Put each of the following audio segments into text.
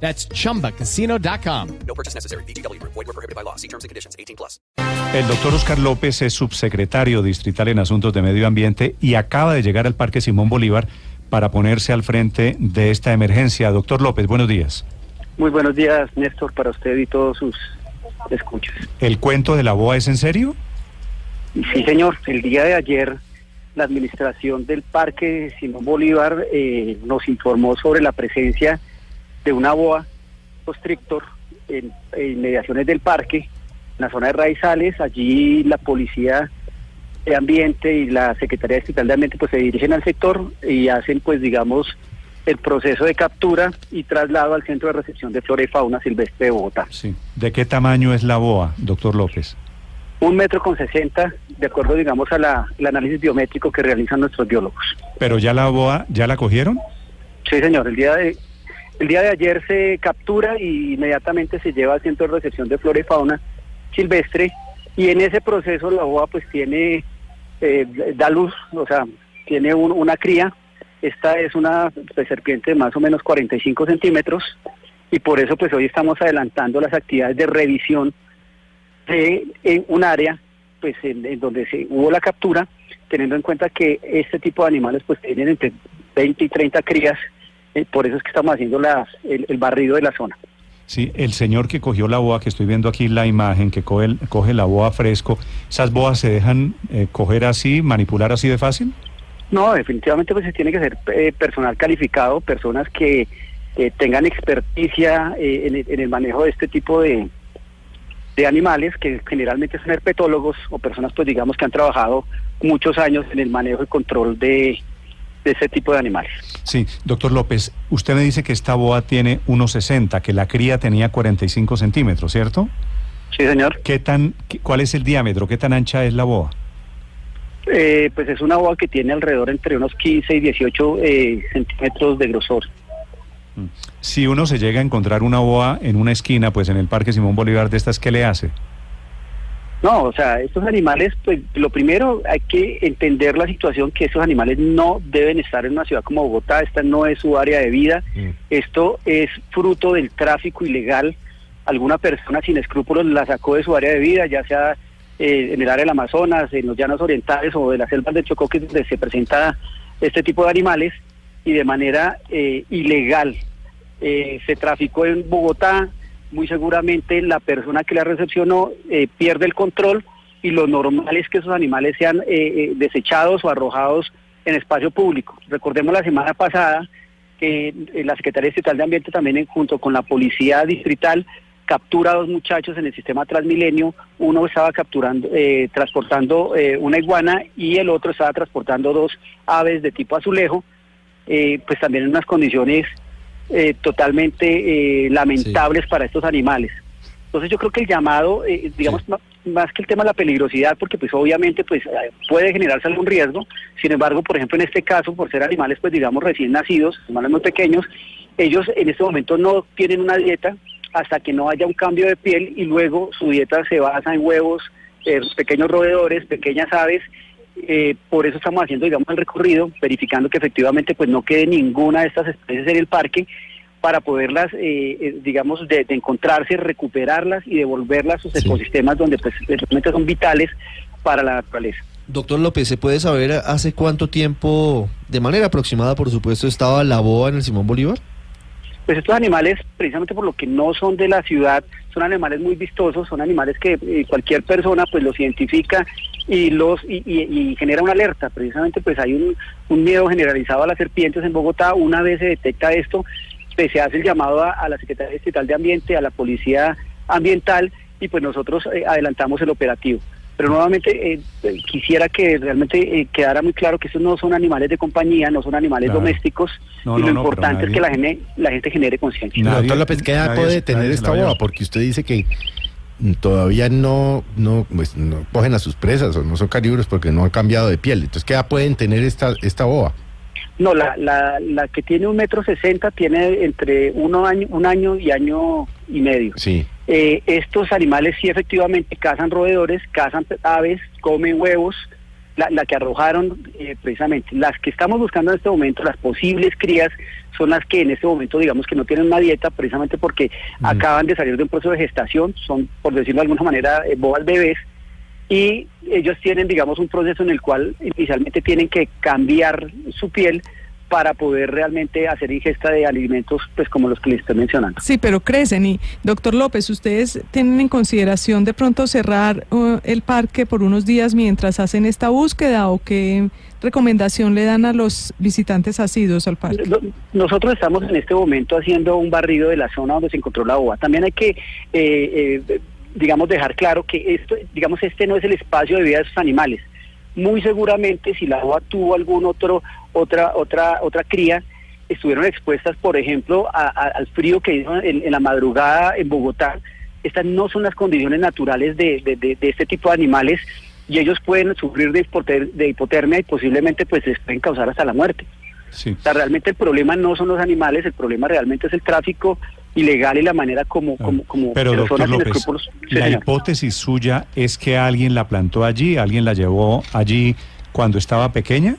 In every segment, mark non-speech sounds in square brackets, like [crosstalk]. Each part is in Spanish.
That's chumbacasino.com. No purchase necessary. BGW. Void were prohibited by law. See terms and conditions. 18 plus. El doctor Oscar López es subsecretario distrital en Asuntos de Medio Ambiente y acaba de llegar al Parque Simón Bolívar para ponerse al frente de esta emergencia. Doctor López, buenos días. Muy buenos días, Néstor, para usted y todos sus escuchas. ¿El cuento de la boa es en serio? Sí, señor. El día de ayer, la administración del Parque Simón Bolívar eh, nos informó sobre la presencia de una boa constrictor en, en inmediaciones del parque, en la zona de Raizales. Allí la policía de ambiente y la Secretaría Distrital de Ambiente pues se dirigen al sector y hacen pues digamos el proceso de captura y traslado al centro de recepción de flora y fauna silvestre de Bogotá. Sí. ¿De qué tamaño es la boa, doctor López? Un metro con sesenta, de acuerdo digamos a la, el análisis biométrico que realizan nuestros biólogos. ¿Pero ya la boa, ya la cogieron? Sí, señor. El día de el día de ayer se captura y inmediatamente se lleva al centro de recepción de flora y fauna silvestre y en ese proceso la boa pues tiene eh, da luz, o sea, tiene un- una cría. Esta es una serpiente de más o menos 45 centímetros y por eso pues hoy estamos adelantando las actividades de revisión de en un área pues en, en donde se hubo la captura, teniendo en cuenta que este tipo de animales pues tienen entre 20 y 30 crías, eh, por eso es que estamos haciendo las, el, el barrido de la zona. Sí, el señor que cogió la boa, que estoy viendo aquí la imagen, que coge, el- coge la boa fresco, ¿esas boas se dejan eh, coger así, manipular así de fácil? No, definitivamente pues se tiene que ser eh, personal calificado, personas que tengan experticia eh, en, el, en el manejo de este tipo de, de animales, que generalmente son herpetólogos o personas pues digamos que han trabajado muchos años en el manejo y control de, de este tipo de animales. Sí, doctor López, usted me dice que esta boa tiene 1,60, que la cría tenía 45 centímetros, ¿cierto? Sí, señor. ¿Qué tan, qué- ¿Cuál es el diámetro? ¿Qué tan ancha es la boa? Eh, pues es una boa que tiene alrededor entre unos 15 y 18 eh, centímetros de grosor. Si uno se llega a encontrar una boa en una esquina, pues en el Parque Simón Bolívar de estas, ¿qué le hace? No, o sea, estos animales, pues lo primero hay que entender la situación que estos animales no deben estar en una ciudad como Bogotá, esta no es su área de vida, esto es fruto del tráfico ilegal, alguna persona sin escrúpulos la sacó de su área de vida, ya sea eh, en el área del Amazonas, en los llanos orientales o de las selvas del Chocó, que es donde se presenta este tipo de animales, y de manera eh, ilegal. Eh, se traficó en Bogotá, muy seguramente la persona que la recepcionó eh, pierde el control y lo normal es que esos animales sean eh, eh, desechados o arrojados en espacio público. Recordemos la semana pasada que eh, la Secretaría Distrital de Ambiente también junto con la Policía Distrital captura a dos muchachos en el sistema Transmilenio. Uno estaba capturando, eh, transportando eh, una iguana y el otro estaba transportando dos aves de tipo azulejo, eh, pues también en unas condiciones eh, totalmente eh, lamentables para estos animales. Entonces yo creo que el llamado, eh, digamos, más que el tema de la peligrosidad, porque pues obviamente pues eh, puede generarse algún riesgo, sin embargo, por ejemplo, en este caso, por ser animales pues digamos recién nacidos, animales muy pequeños, ellos en este momento no tienen una dieta hasta que no haya un cambio de piel y luego su dieta se basa en huevos, eh, pequeños roedores, pequeñas aves, eh, por eso estamos haciendo, digamos, el recorrido, verificando que efectivamente pues no quede ninguna de estas especies en el parque para poderlas, eh, eh, digamos, de, de encontrarse, recuperarlas y devolverlas a sus Sí. ecosistemas donde pues realmente son vitales para la naturaleza. Doctor López, ¿se puede saber hace cuánto tiempo, de manera aproximada, por supuesto, estaba la boa en el Simón Bolívar? Pues estos animales, precisamente por lo que no son de la ciudad, son animales muy vistosos, son animales que eh, cualquier persona pues los identifica y los y, y- y genera una alerta. Precisamente pues hay un, un miedo generalizado a las serpientes en Bogotá. Una vez se detecta esto, pues se hace el llamado a, a la Secretaría Distrital de Ambiente, a la Policía Ambiental y pues nosotros eh, adelantamos el operativo. Pero nuevamente eh, eh, quisiera que realmente eh, quedara muy claro que estos no son animales de compañía, no son animales Claro. domésticos No, y no, lo no, importante es que la gente, la gente genere conciencia. Nadie- Doctor López, ¿qué edad puede tener esta boa? Porque usted dice que todavía no, no, pues, no cogen a sus presas o no son carnívoros porque no han cambiado de piel. Entonces, ¿qué edad pueden tener esta, esta boa? No, la, la, la que tiene un metro sesenta tiene entre uno año, un año y año y medio. Sí. Eh, estos animales sí efectivamente cazan roedores, cazan aves, comen huevos, la, la que arrojaron eh, precisamente. Las que estamos buscando en este momento, las posibles crías, son las que en este momento digamos que no tienen una dieta precisamente porque acaban de salir de un proceso de gestación, son por decirlo de alguna manera eh, bobas bebés y ellos tienen digamos un proceso en el cual inicialmente tienen que cambiar su piel para poder realmente hacer ingesta de alimentos pues como los que les estoy mencionando. Sí, pero crecen y doctor López, ¿ustedes tienen en consideración de pronto cerrar uh, el parque por unos días mientras hacen esta búsqueda o qué recomendación le dan a los visitantes asiduos al parque? No- Nosotros estamos en este momento haciendo un barrido de la zona donde se encontró la boa. También hay que, eh, eh, digamos, dejar claro que esto, digamos, este no es el espacio de vida de esos animales. Muy seguramente, si la boa tuvo algún otro, otra, otra, otra cría, estuvieron expuestas, por ejemplo, a- a- al frío que hizo en, en la madrugada en Bogotá. Estas no son las condiciones naturales de, de- de- de este tipo de animales y ellos pueden sufrir de, hipoter- de hipotermia y posiblemente pues les pueden causar hasta la muerte. Sí. O sea, realmente el problema no son los animales, el problema realmente es el tráfico ilegal y la manera como, como, como Pero, doctor López, la señor. hipótesis suya es que alguien la plantó allí, alguien la llevó allí cuando estaba pequeña.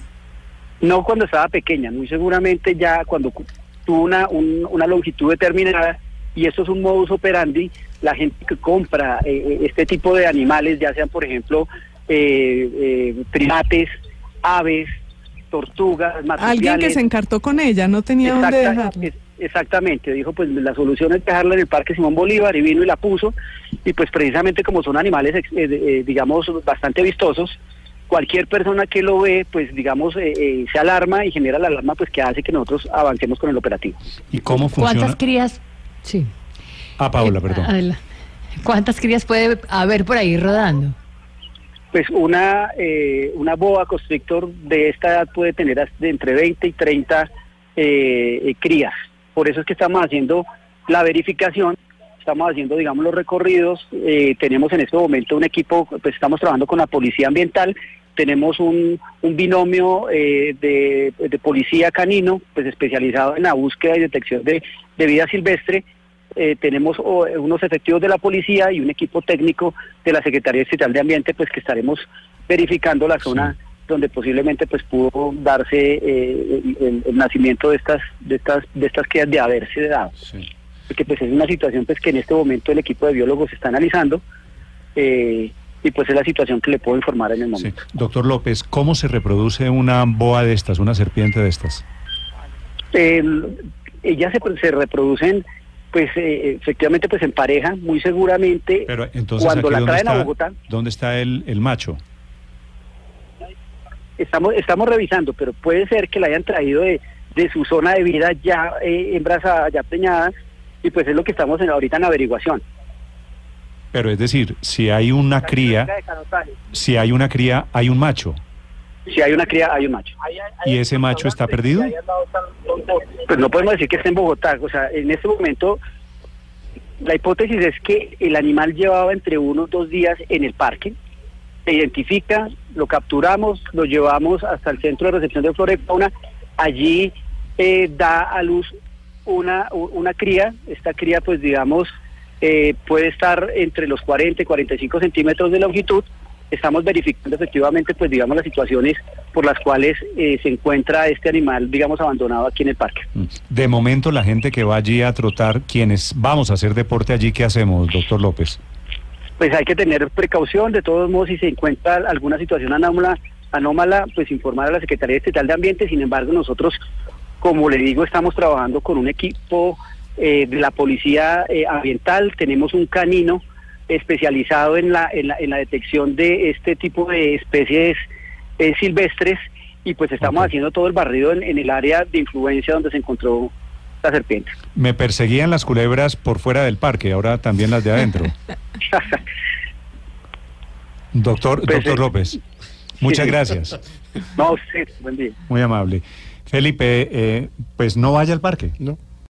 No cuando estaba pequeña, muy seguramente ya cuando cu- tuvo una, un- una longitud determinada, y esto es un modus operandi, la gente que compra eh, eh, este tipo de animales, ya sean por ejemplo eh, eh, primates, aves, tortugas, Alguien que se encartó con ella, no tenía dónde Exacta- dejarla. es- exactamente, dijo pues la solución es dejarla en el Parque Simón Bolívar y vino y la puso y pues precisamente como son animales eh, digamos bastante vistosos, cualquier persona que lo ve pues digamos eh, eh, se alarma y genera la alarma pues que hace que nosotros avancemos con el operativo. ¿Y cómo ¿Cuántas funciona? crías? Sí. Ah, Paula, Eh, perdón. adela- ¿Cuántas crías puede haber por ahí rodando? Pues una eh, una boa constrictor de esta edad puede tener hasta de entre 20 y 30 eh, eh, crías. Por eso es que estamos haciendo la verificación, estamos haciendo, digamos, los recorridos. eh, tenemos en este momento un equipo, pues estamos trabajando con la policía ambiental. Tenemos un, un binomio eh, de, de policía canino, pues especializado en la búsqueda y detección de, de vida silvestre. Eh, tenemos unos efectivos de la policía y un equipo técnico de la Secretaría Estatal de Ambiente, pues que estaremos verificando la zona donde posiblemente pues pudo darse eh, el, nacimiento de estas de estas de estas quedas de haberse dado Sí. Porque pues es una situación pues que en este momento el equipo de biólogos está analizando eh, y pues es la situación que le puedo informar en el Sí. momento. Doctor López, ¿cómo se reproduce una boa de estas, una serpiente de estas? El- ellas se, se reproducen pues eh, efectivamente pues en pareja muy seguramente Pero entonces, cuando la ¿dónde traen a está, Bogotá ¿dónde está el, el macho? estamos estamos revisando pero puede ser que la hayan traído de, de su zona de vida ya eh, embarazada ya preñada y pues es lo que estamos en, ahorita en averiguación. Pero es decir, si hay una cría, si hay una cría, hay un macho. si hay una cría hay un macho. ¿Y ese macho está perdido? pues no podemos decir que esté en Bogotá. O sea en este momento la hipótesis es que el animal llevaba entre uno o dos días en el parque. Se identifica, lo capturamos, lo llevamos hasta el centro de recepción de flora y fauna, allí eh, da a luz una, una cría, esta cría pues digamos eh, puede estar entre los 40 y 45 centímetros de longitud, estamos verificando efectivamente pues digamos las situaciones por las cuales eh, se encuentra este animal digamos abandonado aquí en el parque. De momento, la gente que va allí a trotar, quienes vamos a hacer deporte allí, ¿qué hacemos, doctor López? pues hay que tener precaución, de todos modos, si se encuentra alguna situación anómala, anómala pues informar a la Secretaría Estatal de Ambiente, sin embargo nosotros, como le digo, estamos trabajando con un equipo eh, de la Policía eh, Ambiental, tenemos un canino especializado en la, en la, en la detección de este tipo de especies eh, silvestres y pues estamos haciendo todo el barrido en, en el área de influencia donde se encontró la serpiente. Me perseguían las culebras por fuera del parque, ahora también las de adentro. [laughs] Doctor, Pues, doctor eh, López, muchas sí. gracias. no, sí, buen día. Muy amable. Felipe, eh, pues no vaya al parque. No.